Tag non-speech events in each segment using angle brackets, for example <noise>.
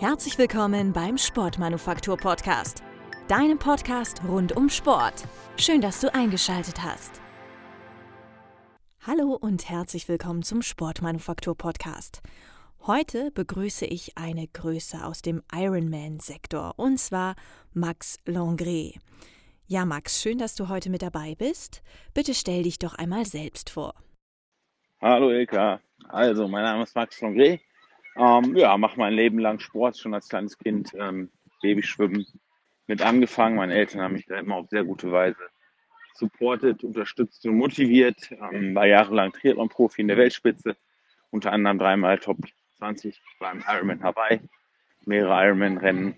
Herzlich willkommen beim Sportmanufaktur Podcast, deinem Podcast rund um Sport. Schön, dass du eingeschaltet hast. Hallo und herzlich willkommen zum Sportmanufaktur Podcast. Heute begrüße ich eine Größe aus dem Ironman-Sektor und zwar Max Langret. Ja, Max, schön, dass du heute mit dabei bist. Bitte stell dich doch einmal selbst vor. Hallo Ilka, also mein Name ist Max Langret. Ähm, ja, mache mein Leben lang Sport, schon als kleines Kind ähm, Babyschwimmen mit angefangen. Meine Eltern haben mich da immer auf sehr gute Weise supportet, unterstützt und motiviert. Ähm, war jahrelang Triathlon-Profi in der Weltspitze, unter anderem dreimal Top 20 beim Ironman Hawaii, mehrere Ironman-Rennen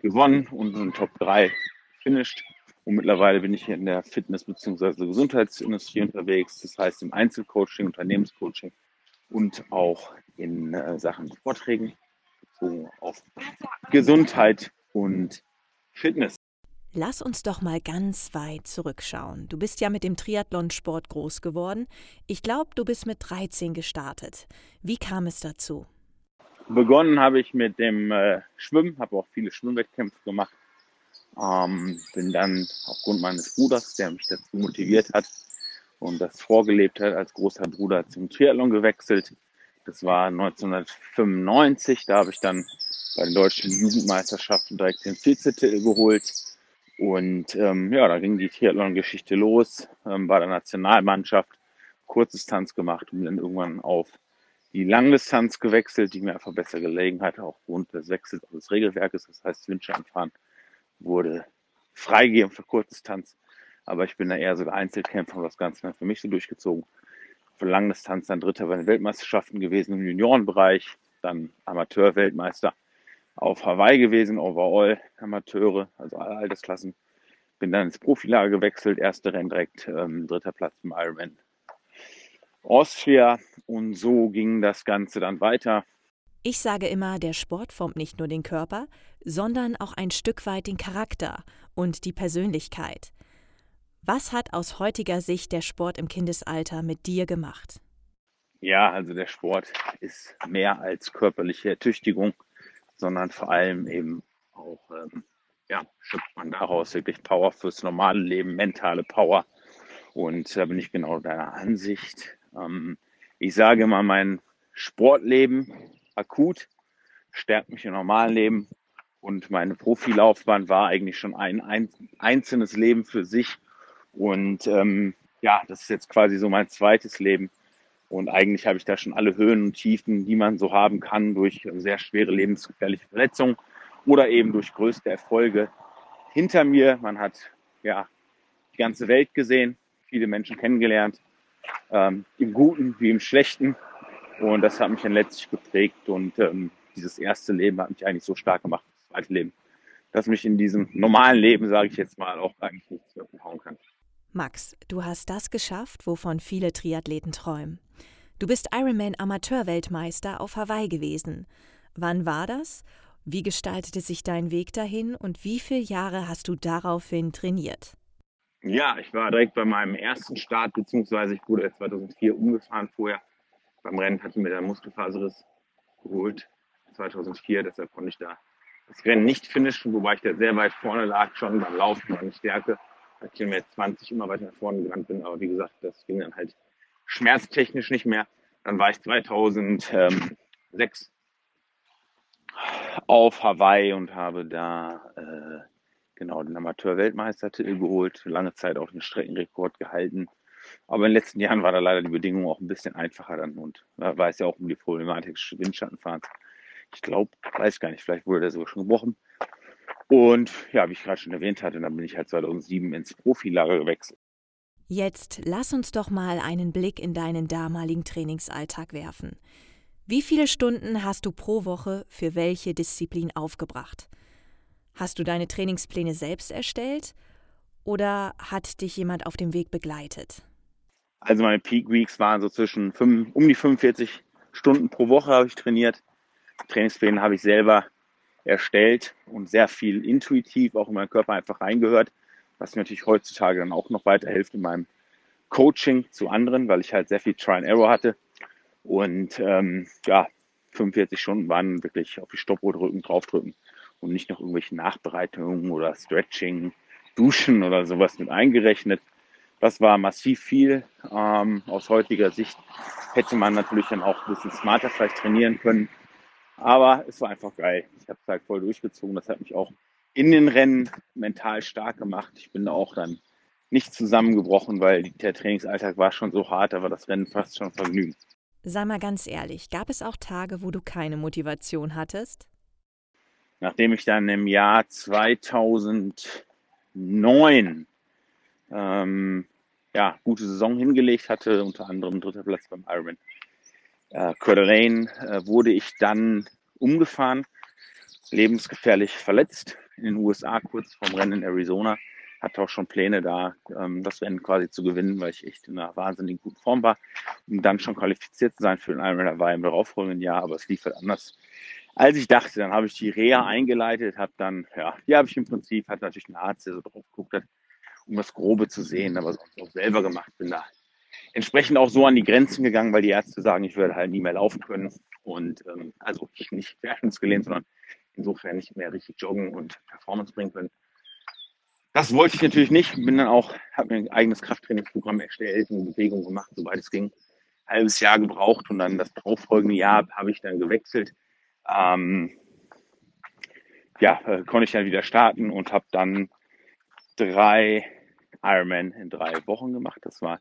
gewonnen und in Top 3 finished. Und mittlerweile bin ich hier in der Fitness- bzw. Gesundheitsindustrie unterwegs, das heißt im Einzelcoaching, Unternehmenscoaching und auch in äh, Sachen Vorträgen so auf Gesundheit und Fitness. Lass uns doch mal ganz weit zurückschauen. Du bist ja mit dem Triathlonsport groß geworden. Ich glaube, du bist mit 13 gestartet. Wie kam es dazu? Begonnen habe ich mit dem äh, Schwimmen, habe auch viele Schwimmwettkämpfe gemacht. Ähm, bin dann aufgrund meines Bruders, der mich dazu motiviert hat, und das vorgelebt hat, als großer Bruder zum Triathlon gewechselt. Das war 1995. Da habe ich dann bei den deutschen Jugendmeisterschaften direkt den Vizetitel geholt. Und ähm, ja, da ging die Triathlon-Geschichte los, ähm, bei der Nationalmannschaft, Kurzdistanz gemacht und dann irgendwann auf die Langdistanz gewechselt, die mir einfach besser gelegen hat, auch aufgrund des Wechsels des Regelwerkes. Das heißt, Windschattenfahren wurde freigegeben für Kurzdistanz. Aber ich bin da eher so der Einzelkämpfer und das Ganze dann für mich so durchgezogen. Für Langdistanz dann Dritter bei den Weltmeisterschaften gewesen im Juniorenbereich, dann Amateur-Weltmeister auf Hawaii gewesen, overall Amateure, also alle Altersklassen. Bin dann ins Profilager gewechselt, erste Rennen direkt, ähm, dritter Platz im Ironman Austria und so ging das Ganze dann weiter. Ich sage immer, der Sport formt nicht nur den Körper, sondern auch ein Stück weit den Charakter und die Persönlichkeit. Was hat aus heutiger Sicht der Sport im Kindesalter mit dir gemacht? Ja, also der Sport ist mehr als körperliche Ertüchtigung, sondern vor allem eben auch, ähm, ja, schöpft man daraus wirklich Power fürs normale Leben, mentale Power. Und da bin ich genau deiner Ansicht. Ähm, ich sage immer, mein Sportleben akut stärkt mich im normalen Leben. Und meine Profilaufbahn war eigentlich schon ein, ein einzelnes Leben für sich und ähm, ja, das ist jetzt quasi so mein zweites Leben. Und eigentlich habe ich da schon alle Höhen und Tiefen, die man so haben kann, durch sehr schwere lebensgefährliche Verletzungen oder eben durch größte Erfolge hinter mir. Man hat ja die ganze Welt gesehen, viele Menschen kennengelernt, ähm, im Guten wie im Schlechten. Und das hat mich dann letztlich geprägt. Und ähm, dieses erste Leben hat mich eigentlich so stark gemacht, das zweite Leben, dass mich in diesem normalen Leben, sage ich jetzt mal, auch eigentlich nichts mehr umhauen kann. Max, du hast das geschafft, wovon viele Triathleten träumen. Du bist Ironman Amateurweltmeister auf Hawaii gewesen. Wann war das? Wie gestaltete sich dein Weg dahin und wie viele Jahre hast du daraufhin trainiert? Ja, ich war direkt bei meinem ersten Start, beziehungsweise ich wurde 2004 umgefahren vorher. Beim Rennen hatte mir der Muskelfaserriss geholt, 2004, deshalb konnte ich da das Rennen nicht finishen, wobei ich da sehr weit vorne lag, schon beim Laufen, meine Stärke bei Kilometer 20 immer weiter nach vorne gerannt bin. Aber wie gesagt, das ging dann halt schmerztechnisch nicht mehr. Dann war ich 2006 auf Hawaii und habe da äh, genau den Amateur-Weltmeistertitel geholt, lange Zeit auch den Streckenrekord gehalten. Aber in den letzten Jahren war da leider die Bedingungen auch ein bisschen einfacher dann und da weiß ja auch um die Problematik des Windschattenfahrens. Ich glaube, weiß gar nicht, vielleicht wurde der sogar schon gebrochen. Und ja, wie ich gerade schon erwähnt hatte, dann bin ich halt 2007 ins Profilager gewechselt. Jetzt lass uns doch mal einen Blick in deinen damaligen Trainingsalltag werfen. Wie viele Stunden hast du pro Woche für welche Disziplin aufgebracht? Hast du deine Trainingspläne selbst erstellt oder hat dich jemand auf dem Weg begleitet? Also meine Peak Weeks waren so zwischen 5, um die 45 Stunden pro Woche habe ich trainiert. Trainingspläne habe ich selber erstellt und sehr viel intuitiv auch in meinen Körper einfach reingehört, was mir natürlich heutzutage dann auch noch weiterhilft in meinem Coaching zu anderen, weil ich halt sehr viel Try and Error hatte. Und ähm, ja, 45 Stunden waren wirklich auf die Stoppuhr drücken, draufdrücken und nicht noch irgendwelche Nachbereitungen oder Stretching, Duschen oder sowas mit eingerechnet. Das war massiv viel. Ähm, aus heutiger Sicht hätte man natürlich dann auch ein bisschen smarter vielleicht trainieren können. Aber es war einfach geil. Ich habe es halt voll durchgezogen. Das hat mich auch in den Rennen mental stark gemacht. Ich bin auch dann nicht zusammengebrochen, weil der Trainingsalltag war schon so hart, war das Rennen fast schon Vergnügen. Sei mal ganz ehrlich, gab es auch Tage, wo du keine Motivation hattest? Nachdem ich dann im Jahr 2009 ähm, ja, gute Saison hingelegt hatte, unter anderem dritter Platz beim Ironman äh, Coeur d'Alene, äh, wurde ich dann umgefahren, lebensgefährlich verletzt in den USA kurz vorm Rennen in Arizona hatte auch schon Pläne da, ähm, das Rennen quasi zu gewinnen, weil ich echt in einer wahnsinnig guten Form war, um dann schon qualifiziert zu sein für den Ironman. war im darauffolgenden Jahr, aber es lief halt anders, als ich dachte. Dann habe ich die Reha eingeleitet, habe dann, ja, die habe ich im Prinzip, hat natürlich ein Arzt, der so drauf geguckt hat, um das Grobe zu sehen, aber sonst auch selber gemacht. Bin da entsprechend auch so an die Grenzen gegangen, weil die Ärzte sagen, ich werde halt nie mehr laufen können. Und ähm, also nicht gelehnt, sondern insofern nicht mehr richtig joggen und Performance bringen können. Das wollte ich natürlich nicht. Bin dann auch, habe mir ein eigenes Krafttrainingsprogramm erstellt, eine Bewegung gemacht, soweit es ging. Halbes Jahr gebraucht und dann das darauffolgende Jahr habe ich dann gewechselt. Ähm, ja, äh, konnte ich dann wieder starten und habe dann drei Ironman in drei Wochen gemacht. Das war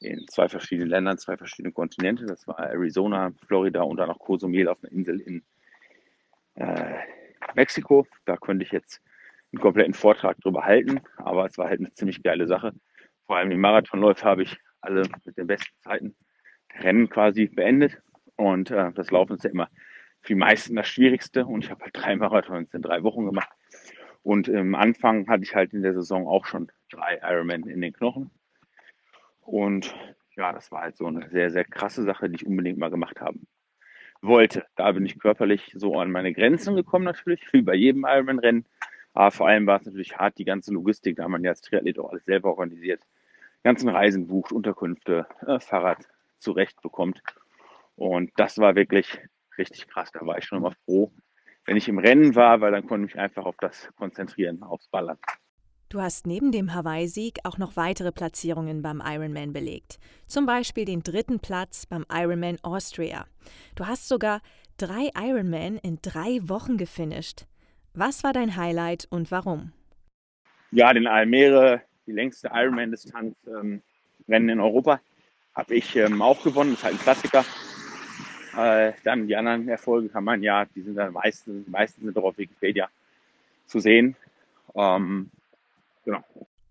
in zwei verschiedenen Ländern, zwei verschiedene Kontinente. Das war Arizona, Florida und dann noch Cozumel auf einer Insel in äh, Mexiko. Da könnte ich jetzt einen kompletten Vortrag drüber halten, aber es war halt eine ziemlich geile Sache. Vor allem die Marathonläufe habe ich alle mit den besten Zeiten Rennen quasi beendet und äh, das Laufen ist ja immer für die meisten das Schwierigste und ich habe halt drei Marathons in drei Wochen gemacht und im Anfang hatte ich halt in der Saison auch schon drei Ironman in den Knochen und ja, das war halt so eine sehr, sehr krasse Sache, die ich unbedingt mal gemacht haben wollte. Da bin ich körperlich so an meine Grenzen gekommen natürlich, <laughs> wie bei jedem Ironman-Rennen. Aber vor allem war es natürlich hart, die ganze Logistik, da man ja als Triathlet auch alles selber organisiert. Ganzen Reisen bucht, Unterkünfte, äh, Fahrrad zurecht bekommt. Und das war wirklich richtig krass. Da war ich schon immer froh, wenn ich im Rennen war, weil dann konnte ich mich einfach auf das konzentrieren, aufs Ballern. Du hast neben dem Hawaii-Sieg auch noch weitere Platzierungen beim Ironman belegt. Zum Beispiel den dritten Platz beim Ironman Austria. Du hast sogar drei Ironman in drei Wochen gefinisht. Was war dein Highlight und warum? Ja, den Almere, die längste Ironman-Distanz ähm, Rennen in Europa, habe ich ähm, auch gewonnen. Das ist halt ein Klassiker. Äh, dann die anderen Erfolge kann man ja, die sind dann meistens, meistens sind auf Wikipedia zu sehen. Ähm, genau.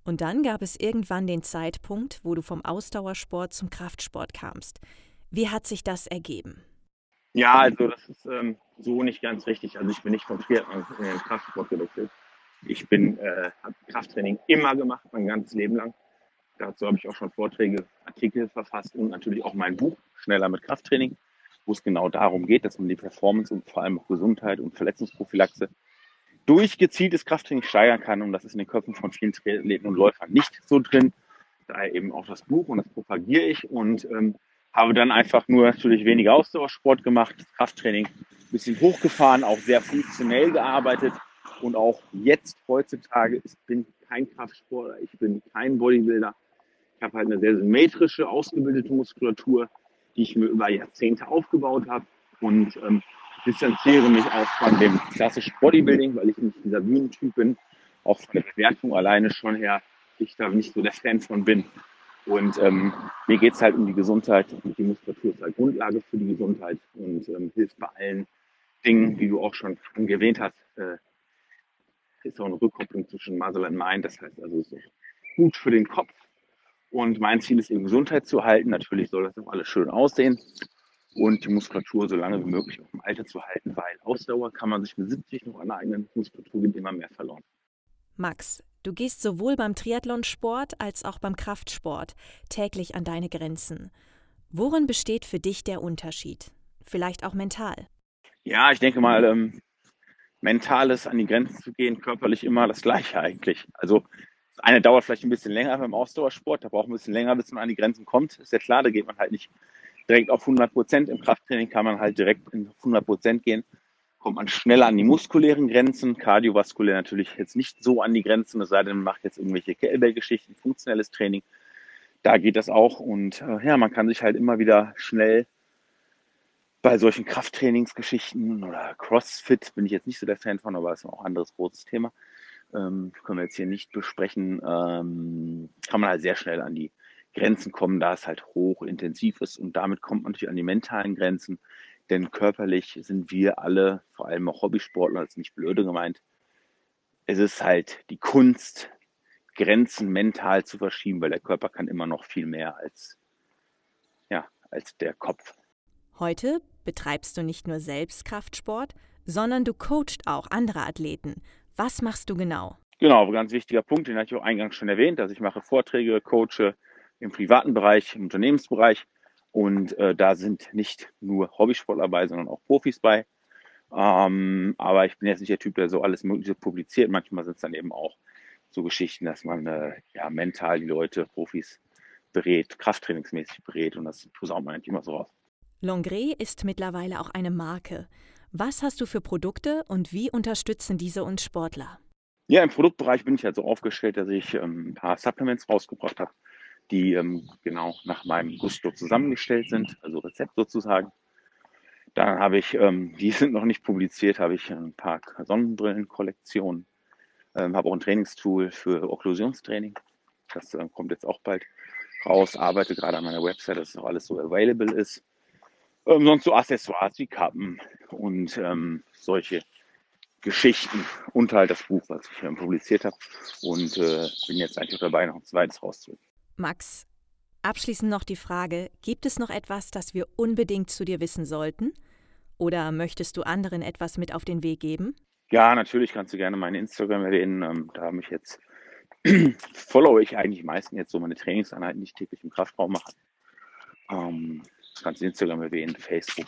Und dann gab es irgendwann den Zeitpunkt, wo du vom Ausdauersport zum Kraftsport kamst. Wie hat sich das ergeben? Ja, also das ist ähm, so nicht ganz richtig. Also ich bin nicht vom Triathlon in den Kraftsport gewechselt. Ich bin, äh, habe Krafttraining immer gemacht, mein ganzes Leben lang. Dazu habe ich auch schon Vorträge, Artikel verfasst und natürlich auch mein Buch Schneller mit Krafttraining, wo es genau darum geht, dass man die Performance und vor allem auch Gesundheit und Verletzungsprophylaxe durch gezieltes Krafttraining steigern kann. Und das ist in den Köpfen von vielen Triathleten und Läufern nicht so drin. Daher eben auch das Buch und das propagiere ich und ähm, habe dann einfach nur natürlich weniger Ausdauersport gemacht, Krafttraining ein bisschen hochgefahren, auch sehr funktionell gearbeitet und auch jetzt heutzutage, ich bin kein Kraftsportler, ich bin kein Bodybuilder. Ich habe halt eine sehr symmetrische, ausgebildete Muskulatur, die ich mir über Jahrzehnte aufgebaut habe und ähm, distanziere mich auch von dem klassischen Bodybuilding, weil ich nicht dieser Bühnentyp bin, auch von der Bewertung alleine schon her, ich da nicht so der Fan von bin. Und ähm, mir geht's halt um die Gesundheit und die Muskulatur ist halt Grundlage für die Gesundheit und ähm, hilft bei allen Dingen, wie du auch schon erwähnt hast, äh, ist auch eine Rückkopplung zwischen Muscle und Mind. Das heißt also, es ist gut für den Kopf. Und mein Ziel ist eben Gesundheit zu halten. Natürlich soll das auch alles schön aussehen und die Muskulatur so lange wie möglich auf dem Alter zu halten, weil Ausdauer kann man sich mit 70 noch aneignen. Muskulatur geht immer mehr verloren. Max, Du gehst sowohl beim Triathlonsport als auch beim Kraftsport täglich an deine Grenzen. Worin besteht für dich der Unterschied? Vielleicht auch mental? Ja, ich denke mal, ähm, mentales an die Grenzen zu gehen, körperlich immer das Gleiche eigentlich. Also das eine dauert vielleicht ein bisschen länger beim Ausdauersport, da braucht man ein bisschen länger, bis man an die Grenzen kommt. Ist ja klar, da geht man halt nicht direkt auf 100 Prozent. Im Krafttraining kann man halt direkt in 100 Prozent gehen. Kommt man schneller an die muskulären Grenzen, kardiovaskulär natürlich jetzt nicht so an die Grenzen, es sei denn, man macht jetzt irgendwelche Kettlebell-Geschichten, funktionelles Training. Da geht das auch und äh, ja, man kann sich halt immer wieder schnell bei solchen Krafttrainingsgeschichten oder CrossFit bin ich jetzt nicht so der Fan von, aber ist auch ein anderes großes Thema. Ähm, können wir jetzt hier nicht besprechen. Ähm, kann man halt sehr schnell an die Grenzen kommen, da es halt hochintensiv ist und damit kommt man natürlich an die mentalen Grenzen, denn körperlich sind wir alle, vor allem auch Hobbysportler, das ist nicht blöde gemeint, es ist halt die Kunst, Grenzen mental zu verschieben, weil der Körper kann immer noch viel mehr als, ja, als der Kopf. Heute betreibst du nicht nur selbst Kraftsport, sondern du coachst auch andere Athleten. Was machst du genau? Genau, ganz wichtiger Punkt, den hatte ich auch eingangs schon erwähnt, dass ich mache Vorträge, coache im privaten Bereich, im Unternehmensbereich und äh, da sind nicht nur Hobbysportler bei, sondern auch Profis bei. Ähm, aber ich bin jetzt nicht der Typ, der so alles Mögliche publiziert. Manchmal sind es dann eben auch so Geschichten, dass man äh, ja mental die Leute, Profis berät, krafttrainingsmäßig berät und das posaunt man nicht immer so raus. Longre ist mittlerweile auch eine Marke. Was hast du für Produkte und wie unterstützen diese uns Sportler? Ja, im Produktbereich bin ich halt so aufgestellt, dass ich ähm, ein paar Supplements rausgebracht habe, die ähm, genau nach meinem Gusto zusammengestellt sind, also Rezept sozusagen. Dann habe ich, ähm, <laughs> die sind noch nicht publiziert, habe ich ein paar Sonnenbrillenkollektionen, ähm, habe auch ein Trainingstool für Okklusionstraining. Das äh, kommt jetzt auch bald raus, arbeite gerade an meiner Website, dass auch alles so available ist. Ähm, sonst so Accessoires wie Kappen und ähm, solche Geschichten und halt das Buch, was ich ähm, publiziert habe. Und äh, bin jetzt eigentlich dabei, noch ein zweites rauszubringen. Max, abschließend noch die Frage, gibt es noch etwas, das wir unbedingt zu dir wissen sollten? Oder möchtest du anderen etwas mit auf den Weg geben? Ja, natürlich kannst du gerne meine Instagram erwähnen. Ähm, da habe ich jetzt, <clears throat> follow ich eigentlich meistens jetzt so meine Trainingseinheiten, die ich täglich im Kraftraum mache. Ähm, kannst du Instagram erwähnen, Facebook,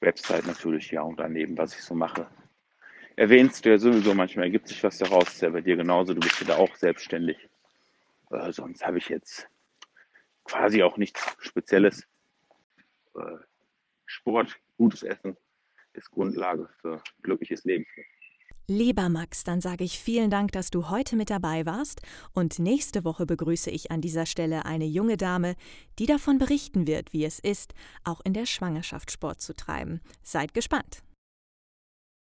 Website natürlich, ja, und daneben, was ich so mache. Erwähnst du ja sowieso, manchmal ergibt sich was daraus, ist ja bei dir genauso, du bist ja da auch selbstständig. Äh, sonst habe ich jetzt quasi auch nichts Spezielles. Äh, Sport, gutes Essen ist Grundlage für ein glückliches Leben. Lieber Max, dann sage ich vielen Dank, dass du heute mit dabei warst und nächste Woche begrüße ich an dieser Stelle eine junge Dame, die davon berichten wird, wie es ist, auch in der Schwangerschaft Sport zu treiben. Seid gespannt.